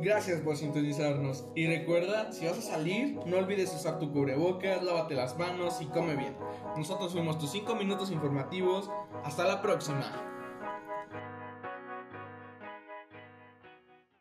Gracias por sintonizarnos. Y recuerda, si vas a salir, no olvides usar tu cubrebocas, lávate las manos y come bien. Nosotros fuimos tus 5 minutos informativos. Hasta la próxima.